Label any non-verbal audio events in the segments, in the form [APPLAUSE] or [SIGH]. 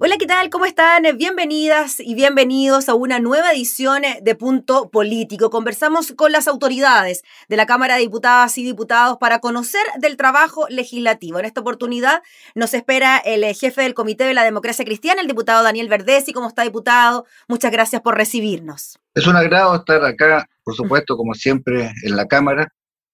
Hola, ¿qué tal? ¿Cómo están? Bienvenidas y bienvenidos a una nueva edición de Punto Político. Conversamos con las autoridades de la Cámara de Diputadas y Diputados para conocer del trabajo legislativo. En esta oportunidad nos espera el jefe del Comité de la Democracia Cristiana, el diputado Daniel Verdesi. ¿Cómo está, diputado? Muchas gracias por recibirnos. Es un agrado estar acá, por supuesto, como siempre, en la Cámara.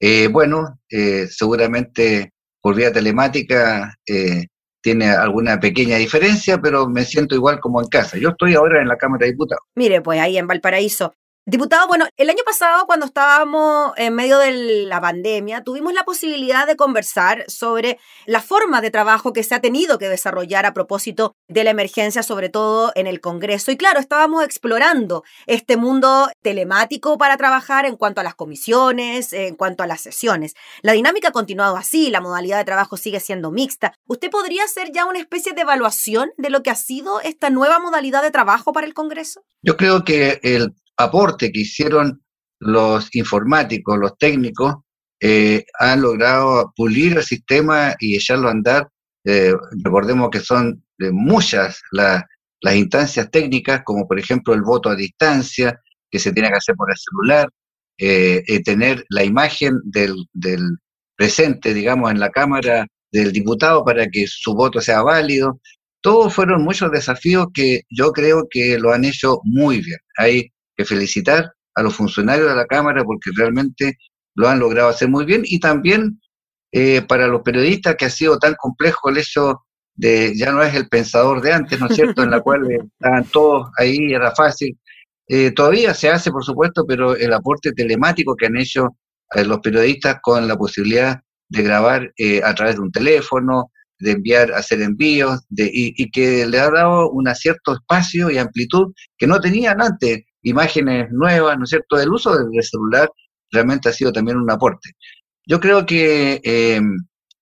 Eh, bueno, eh, seguramente por vía telemática eh, tiene alguna pequeña diferencia, pero me siento igual como en casa. Yo estoy ahora en la Cámara de Diputados. Mire, pues ahí en Valparaíso Diputado, bueno, el año pasado cuando estábamos en medio de la pandemia, tuvimos la posibilidad de conversar sobre la forma de trabajo que se ha tenido que desarrollar a propósito de la emergencia, sobre todo en el Congreso. Y claro, estábamos explorando este mundo telemático para trabajar en cuanto a las comisiones, en cuanto a las sesiones. La dinámica ha continuado así, la modalidad de trabajo sigue siendo mixta. ¿Usted podría hacer ya una especie de evaluación de lo que ha sido esta nueva modalidad de trabajo para el Congreso? Yo creo que el aporte que hicieron los informáticos, los técnicos, eh, han logrado pulir el sistema y echarlo a andar. Eh, recordemos que son de muchas las instancias técnicas, como por ejemplo el voto a distancia, que se tiene que hacer por el celular, eh, tener la imagen del, del presente, digamos, en la Cámara del diputado para que su voto sea válido. Todos fueron muchos desafíos que yo creo que lo han hecho muy bien. Hay que felicitar a los funcionarios de la Cámara porque realmente lo han logrado hacer muy bien y también eh, para los periodistas que ha sido tan complejo el hecho de, ya no es el pensador de antes, ¿no es cierto?, en la cual [LAUGHS] estaban todos ahí, era fácil. Eh, todavía se hace, por supuesto, pero el aporte telemático que han hecho eh, los periodistas con la posibilidad de grabar a través de un teléfono, de enviar, hacer envíos, de, y, y, que le ha dado un cierto espacio y amplitud que no tenían antes imágenes nuevas, ¿no es cierto? El uso del celular realmente ha sido también un aporte. Yo creo que, eh,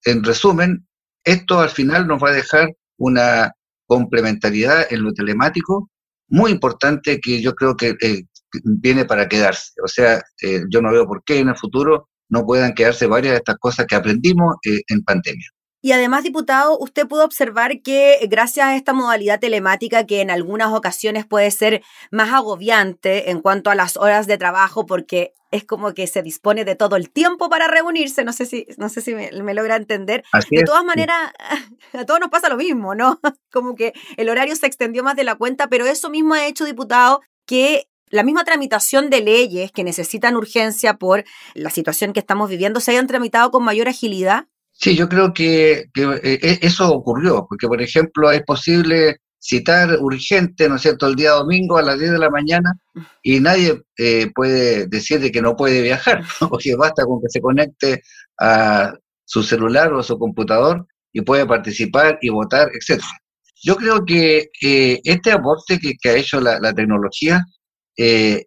en resumen, esto al final nos va a dejar una complementariedad en lo telemático muy importante que yo creo que eh, viene para quedarse. O sea, eh, yo no veo por qué en el futuro no puedan quedarse varias de estas cosas que aprendimos en pandemia. Y además, diputado, usted pudo observar que gracias a esta modalidad telemática que en algunas ocasiones puede ser más agobiante en cuanto a las horas de trabajo porque es como que se dispone de todo el tiempo para reunirse, no sé si, no sé si me, logra entender. de todas maneras, [LAUGHS] a todos nos pasa lo mismo, ¿no? [LAUGHS] Como que el horario se extendió más de la cuenta, pero eso mismo ha hecho, diputado, que la misma tramitación de leyes que necesitan urgencia por la situación que estamos viviendo se hayan tramitado con mayor agilidad. Sí, yo creo que, eh, e, eso ocurrió, porque por ejemplo es posible citar urgente, ¿no es cierto?, el día domingo a las 10 de la mañana y nadie eh, puede decir de que no puede viajar, [LAUGHS] porque basta con que se conecte a su celular o a su computador y puede participar y votar, etc. Yo creo que eh, este aporte que, ha hecho la, tecnología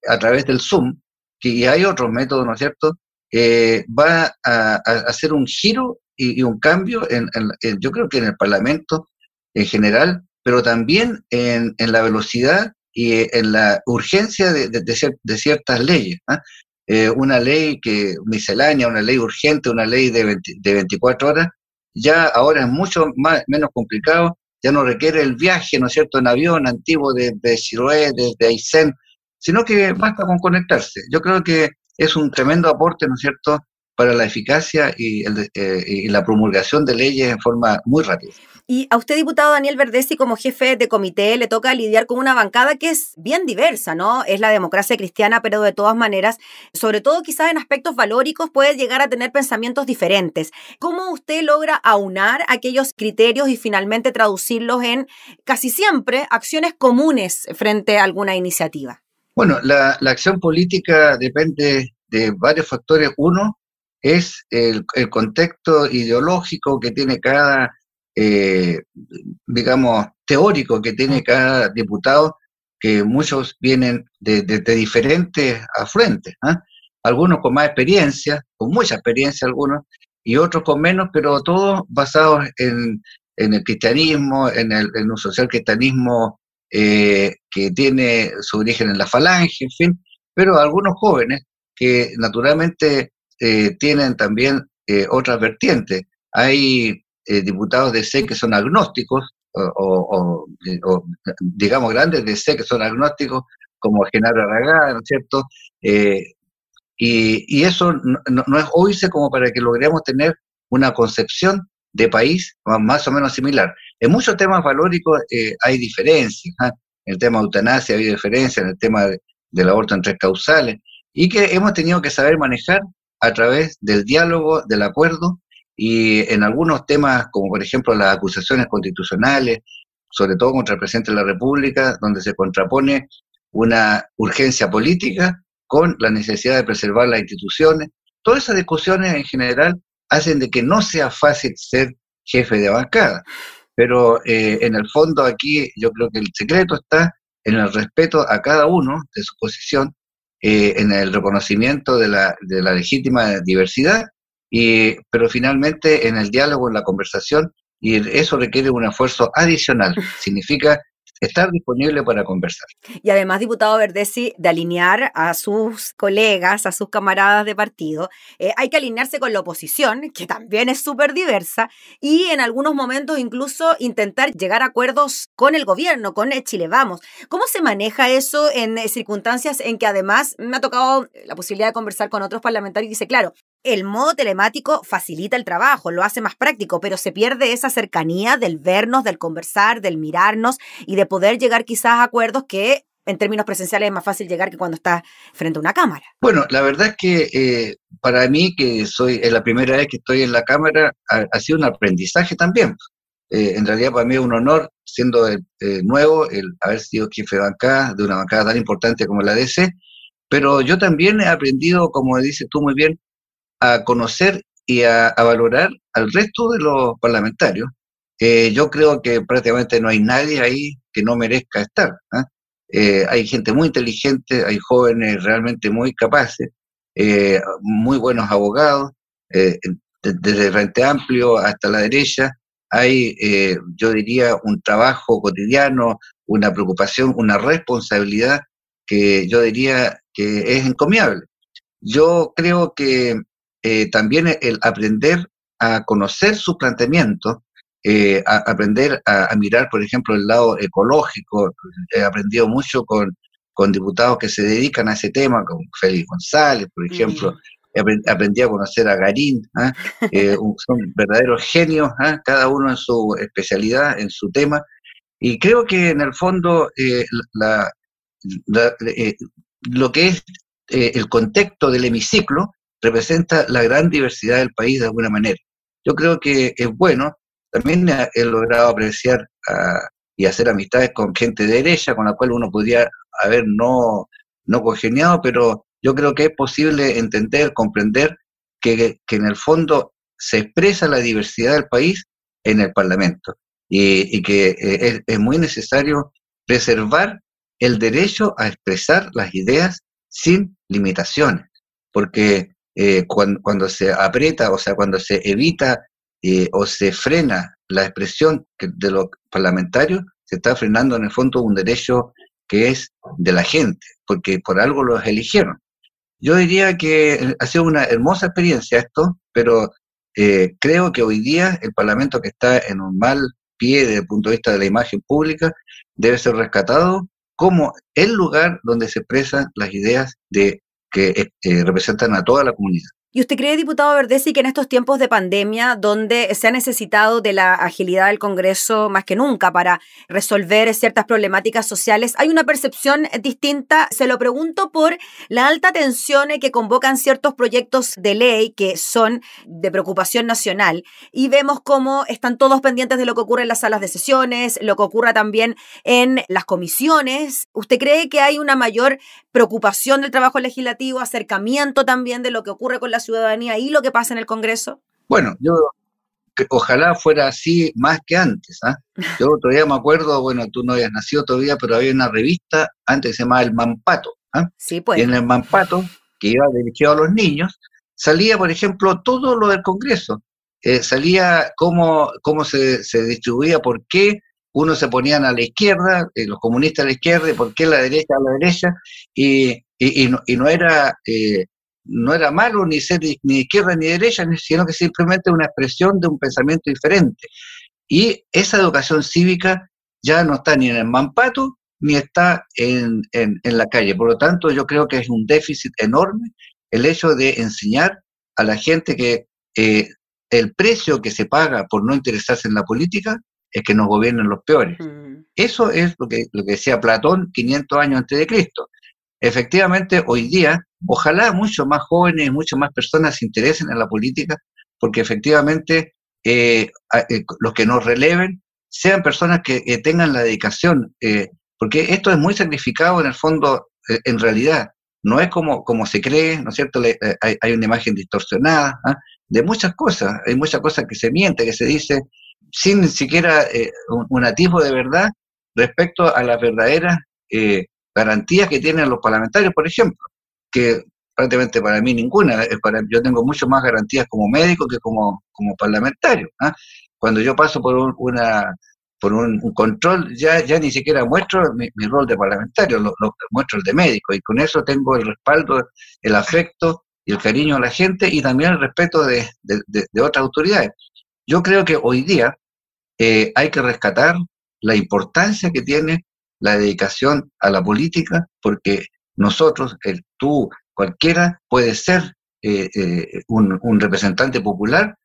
a través del Zoom, que hay otros métodos, ¿no es cierto?, va a, hacer un giro y, un cambio, en, yo creo que en el Parlamento en general, pero también en, la velocidad y en la urgencia de, de, ciertas leyes. ¿ah? Eh, una ley que miscelánea, una ley urgente, una ley de, de 24 horas, ya ahora es mucho más, menos complicado, ya no requiere el viaje, ¿no es cierto?, en avión antiguo desde de Siloé, desde Aysén, sino que basta con conectarse. Yo creo que es un tremendo aporte, ¿no es cierto?, para la eficacia eh, y, la promulgación de leyes en forma muy rápida. Y a usted, diputado Daniel Verdesi, como jefe de comité, le toca lidiar con una bancada que es bien diversa, ¿no? Es la democracia cristiana, pero de todas maneras, sobre todo quizás en aspectos valóricos, puede llegar a tener pensamientos diferentes. ¿Cómo usted logra aunar aquellos criterios y finalmente traducirlos en casi siempre acciones comunes frente a alguna iniciativa? Bueno, la, la acción política depende de varios factores. Uno, es el, contexto ideológico que tiene cada, eh, digamos, teórico que tiene cada diputado, que muchos vienen de, diferentes afluentes, ¿ah? algunos con más experiencia, con mucha experiencia algunos, y otros con menos, pero todos basados en, en el cristianismo, en, el, en un social cristianismo eh, que tiene su origen en la falange, en fin, pero algunos jóvenes que naturalmente eh, tienen también eh, otras vertientes. Hay diputados de C que son agnósticos, o, digamos grandes de C que son agnósticos, como Genaro Aragán, ¿no es cierto? Y, eso no, no, es hoy como para que logremos tener una concepción de país más o menos similar. En muchos temas valóricos eh, hay diferencias. ¿ah? En el tema de eutanasia hay diferencias, en el tema del aborto en tres causales, y que hemos tenido que saber manejar a través del diálogo, del acuerdo, y en algunos temas, como por ejemplo las acusaciones constitucionales, sobre todo contra el presidente de la República, donde se contrapone una urgencia política con la necesidad de preservar las instituciones. Todas esas discusiones en general hacen de que no sea fácil ser jefe de bancada. Pero eh, en el fondo aquí yo creo que el secreto está en el respeto a cada uno de su posición, eh, en el reconocimiento de la, de la legítima diversidad, y, pero finalmente en el diálogo, en la conversación, y eso requiere un esfuerzo adicional. [LAUGHS] Significa estar disponible para conversar. Y además, diputado Verdesi, de alinear a sus colegas, a sus camaradas de partido, eh, hay que alinearse con la oposición, que también es súper diversa, y en algunos momentos incluso intentar llegar a acuerdos con el gobierno, con el Chile Vamos. ¿Cómo se maneja eso en eh, circunstancias en que además me ha tocado la posibilidad de conversar con otros parlamentarios y dice, claro, el modo telemático facilita el trabajo, lo hace más práctico, pero se pierde esa cercanía del vernos, del conversar, del mirarnos y de poder llegar quizás a acuerdos que en términos presenciales es más fácil llegar que cuando estás frente a una cámara. Bueno, la verdad es que eh, para mí, que soy la primera vez que estoy en la cámara, ha, sido un aprendizaje también. Eh, en realidad para mí es un honor, siendo eh, nuevo, el haber sido jefe de bancada, de una bancada tan importante como la DC, pero yo también he aprendido, como dices tú muy bien, a conocer y a, valorar al resto de los parlamentarios. Eh, yo creo que prácticamente no hay nadie ahí que no merezca estar. ¿ah? Eh, hay gente muy inteligente, hay jóvenes realmente muy capaces, eh, muy buenos abogados, desde el Frente Amplio hasta la derecha. Hay, yo diría, un trabajo cotidiano, una preocupación, una responsabilidad que yo diría que es encomiable. Yo creo que eh, también el aprender a conocer su planteamiento, eh, a aprender a, mirar, por ejemplo, el lado ecológico. He aprendido mucho con, con diputados que se dedican a ese tema, como Félix González, por ejemplo. Aprendí a conocer a Garín, ¿ah? [LAUGHS] eh, son verdaderos genios, ¿ah? cada uno en su especialidad, en su tema. Y creo que en el fondo la, lo que es el contexto del hemiciclo representa la gran diversidad del país de alguna manera. Yo creo que es bueno, también he logrado apreciar ah, y hacer amistades con gente de derecha, con la cual uno podría haber no, no congeniado, pero yo creo que es posible entender, comprender que, en el fondo se expresa la diversidad del país en el Parlamento y, que eh, es, es, muy necesario preservar el derecho a expresar las ideas sin limitaciones, porque eh, cuando, se aprieta, o sea, cuando se evita eh, o se frena la expresión de los parlamentarios, se está frenando en el fondo un derecho que es de la gente, porque por algo los eligieron. Yo diría que ha sido una hermosa experiencia esto, pero eh, creo que hoy día el Parlamento que está en un mal pie desde el punto de vista de la imagen pública debe ser rescatado como el lugar donde se expresan las ideas de que eh, representan a toda la comunidad. ¿Y usted cree, diputado Verdesi, que en estos tiempos de pandemia, donde se ha necesitado de la agilidad del Congreso más que nunca para resolver ciertas problemáticas sociales, hay una percepción distinta? Se lo pregunto por la alta tensión que convocan ciertos proyectos de ley que son de preocupación nacional y vemos cómo están todos pendientes de lo que ocurre en las salas de sesiones, lo que ocurra también en las comisiones. ¿Usted cree que hay una mayor preocupación del trabajo legislativo, acercamiento también de lo que ocurre con la ciudadanía y lo que pasa en el Congreso? Bueno, yo ojalá fuera así más que antes. ¿ah? Yo todavía me acuerdo, bueno, tú no habías nacido todavía, pero había una revista antes que se llamaba El Mampato. ¿ah? Sí, pues. Y en el Mampato, que iba dirigido a los niños, salía, por ejemplo, todo lo del Congreso. eh, salía cómo, cómo se, se, distribuía, por qué unos se ponían a la izquierda, eh, los comunistas a la izquierda, y por qué la derecha a la derecha, y, y, no, y no, era... Eh, no era malo ni ser ni izquierda ni derecha, sino que simplemente una expresión de un pensamiento diferente. Y esa educación cívica ya no está ni en el Mampato ni está en, en, la calle. Por lo tanto, yo creo que es un déficit enorme el hecho de enseñar a la gente que el precio que se paga por no interesarse en la política es que nos gobiernen los peores. Mm. Eso es lo que, lo que decía Platón 500 años antes de Cristo. Efectivamente, hoy día, ojalá muchos más jóvenes, muchas más personas se interesen en la política, porque efectivamente eh, eh, los que nos releven sean personas que eh, tengan la dedicación, porque esto es muy sacrificado en el fondo, en realidad. No es como, como se cree, ¿no es cierto? hay, hay, una imagen distorsionada. ¿ah? de muchas cosas. Hay muchas cosas que se miente, que se dice sin ni siquiera eh, un, atisbo de verdad respecto a las verdaderas garantías que tienen los parlamentarios, por ejemplo, que prácticamente para mí ninguna. Eh, para, yo tengo mucho más garantías como médico que como, como parlamentario. ¿ah? Cuando yo paso por un, una por un, control, ya, ya ni siquiera muestro mi, rol de parlamentario, lo, muestro el de médico, y con eso tengo el respaldo, el afecto y el cariño a la gente y también el respeto de, otras autoridades. Yo creo que hoy día eh, hay que rescatar la importancia que tiene la dedicación a la política, porque nosotros, el, tú, cualquiera, puede ser eh, eh, un, representante popular,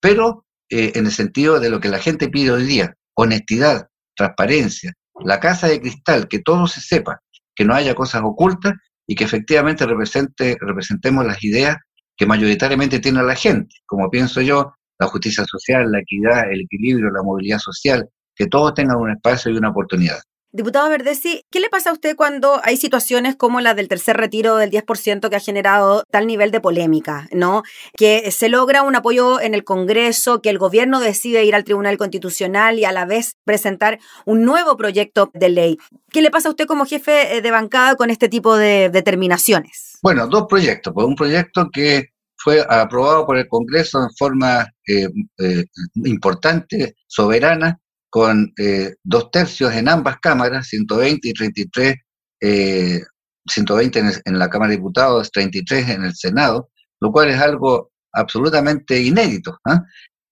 pero en el sentido de lo que la gente pide hoy día, honestidad, transparencia, la casa de cristal, que todo se sepa, que no haya cosas ocultas y que efectivamente represente, representemos las ideas que mayoritariamente tiene la gente, como pienso yo, la justicia social, la equidad, el equilibrio, la movilidad social, que todos tengan un espacio y una oportunidad. Diputado Verdesi, ¿qué le pasa a usted cuando hay situaciones como la del tercer retiro del 10% que ha generado tal nivel de polémica, ¿no? Que se logra un apoyo en el Congreso, que el gobierno decide ir al Tribunal Constitucional y a la vez presentar un nuevo proyecto de ley. ¿Qué le pasa a usted como jefe eh, de bancada con este tipo de determinaciones? Bueno, dos proyectos. Pues un proyecto que fue aprobado por el Congreso en forma eh, eh, importante, soberana, con eh, dos tercios en ambas cámaras, 120 y 33, 120 eh, en, la Cámara de Diputados, 33 en el Senado, lo cual es algo absolutamente inédito. ¿ah?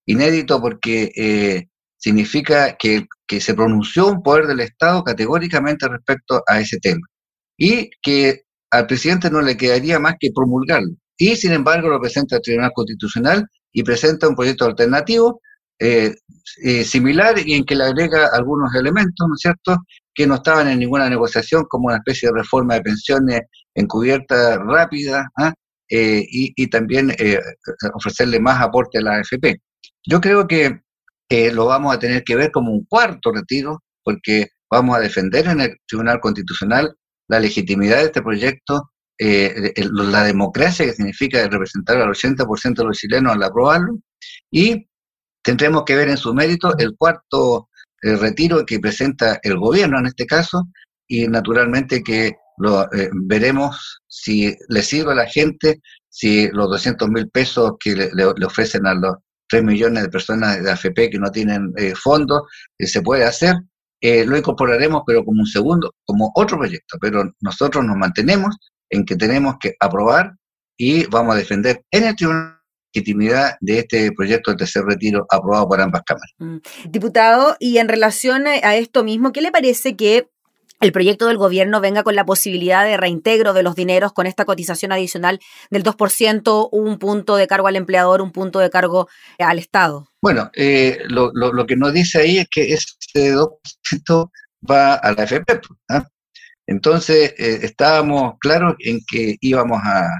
Inédito porque eh, significa que, que se pronunció un poder del Estado categóricamente respecto a ese tema y que al presidente no le quedaría más que promulgarlo. Y sin embargo lo presenta al Tribunal Constitucional y presenta un proyecto alternativo eh, eh, similar y en que le agrega algunos elementos, ¿no es cierto?, que no estaban en ninguna negociación, como una especie de reforma de pensiones encubierta rápida, ¿ah? eh, y, también ofrecerle más aporte a la AFP. Yo creo que lo vamos a tener que ver como un cuarto retiro, porque vamos a defender en el Tribunal Constitucional la legitimidad de este proyecto, la democracia que significa representar al 80% de los chilenos al aprobarlo, y Tendremos que ver en su mérito el cuarto eh, retiro que presenta el gobierno en este caso y naturalmente que lo eh, veremos si le sirve a la gente, si los 200 mil pesos que le, ofrecen a los 3 millones de personas de AFP que no tienen eh, fondos, se puede hacer. lo incorporaremos, pero como un segundo, como otro proyecto, pero nosotros nos mantenemos en que tenemos que aprobar y vamos a defender en el Tribunal legitimidad de este proyecto de tercer retiro aprobado por ambas cámaras. Mm. Diputado, y en relación a esto mismo, ¿qué le parece que el proyecto del gobierno venga con la posibilidad de reintegro de los dineros con esta cotización adicional del 2%, un punto de cargo al empleador, un punto de cargo al Estado. Bueno, eh, lo, que nos dice ahí es que ese 2% va a la FP. ¿ah? Entonces, eh, estábamos claros en que íbamos a,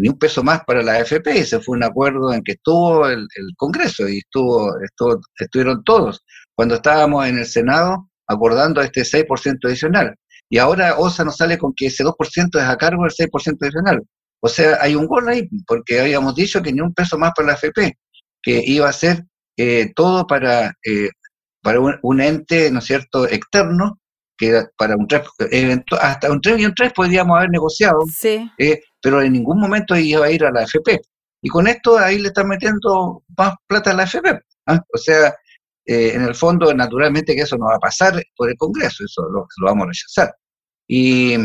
ni un peso más para la AFP. Ese fue un acuerdo en que estuvo el, Congreso y estuvo, estuvo, estuvieron todos cuando estábamos en el Senado acordando este 6% adicional. Y ahora OSA nos sale con que ese 2% es a cargo del 6% adicional. O sea, hay un gol ahí, porque habíamos dicho que ni un peso más para la AFP, que iba a ser eh, todo para, eh, para un, ente, ¿no cierto?, externo, que para un 3, hasta un 3 y un 3 podríamos haber negociado, sí. Eh, pero en ningún momento iba a ir a la AFP. y con esto ahí le están metiendo más plata a la FP. ¿ah? O sea, eh, en el fondo, naturalmente que eso no va a pasar por el Congreso, eso lo, vamos a rechazar. Y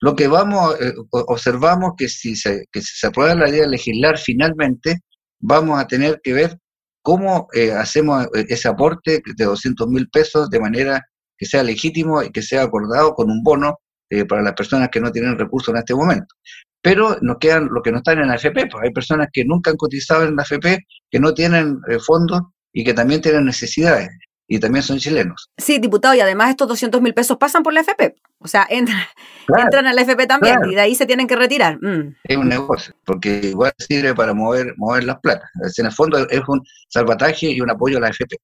lo que vamos, eh, observamos que si se, que si se aprueba la idea de legislar finalmente, vamos a tener que ver cómo eh, hacemos ese aporte de 200 mil pesos de manera que sea legítimo y que sea acordado con un bono para las personas que no tienen recursos en este momento pero nos quedan los que no están en la AFP, pues hay personas que nunca han cotizado en la AFP, que no tienen eh, fondos y que también tienen necesidades y también son chilenos. Sí, diputado, y además estos 200 mil pesos pasan por la AFP, o sea, entran, entran a la AFP también y de ahí se tienen que retirar. Mm. Es un negocio, porque igual sirve para mover, mover las platas. En el fondo es un salvataje y un apoyo a la AFP.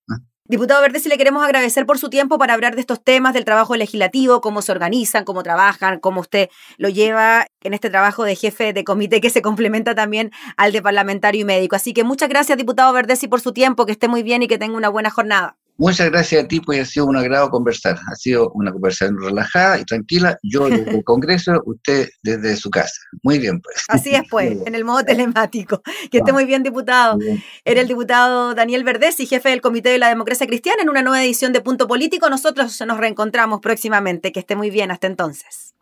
Diputado Verde, si le queremos agradecer por su tiempo para hablar de estos temas del trabajo legislativo, cómo se organizan, cómo trabajan, cómo usted lo lleva en este trabajo de jefe de comité que se complementa también al de parlamentario y médico. Así que muchas gracias, diputado Verdesi, por su tiempo, que esté muy bien y que tenga una buena jornada. Muchas gracias a ti, pues ha sido un agrado conversar. Ha sido una conversación relajada y tranquila. Yo desde el [LAUGHS] Congreso, usted desde su casa. Muy bien, pues. Así es, pues, [LAUGHS] en el modo telemático. Que esté muy bien, diputado. Era el diputado Daniel Verdesi, jefe del Comité de la Democracia Cristiana, en una nueva edición de Punto Político. Nosotros nos reencontramos próximamente. Que esté muy bien. Hasta entonces.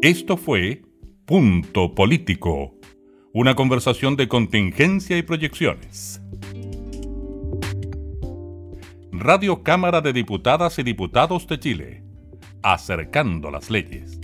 Esto fue Punto Político una conversación de contingencia y proyecciones. Radio Cámara de Diputadas y Diputados de Chile, acercando las leyes.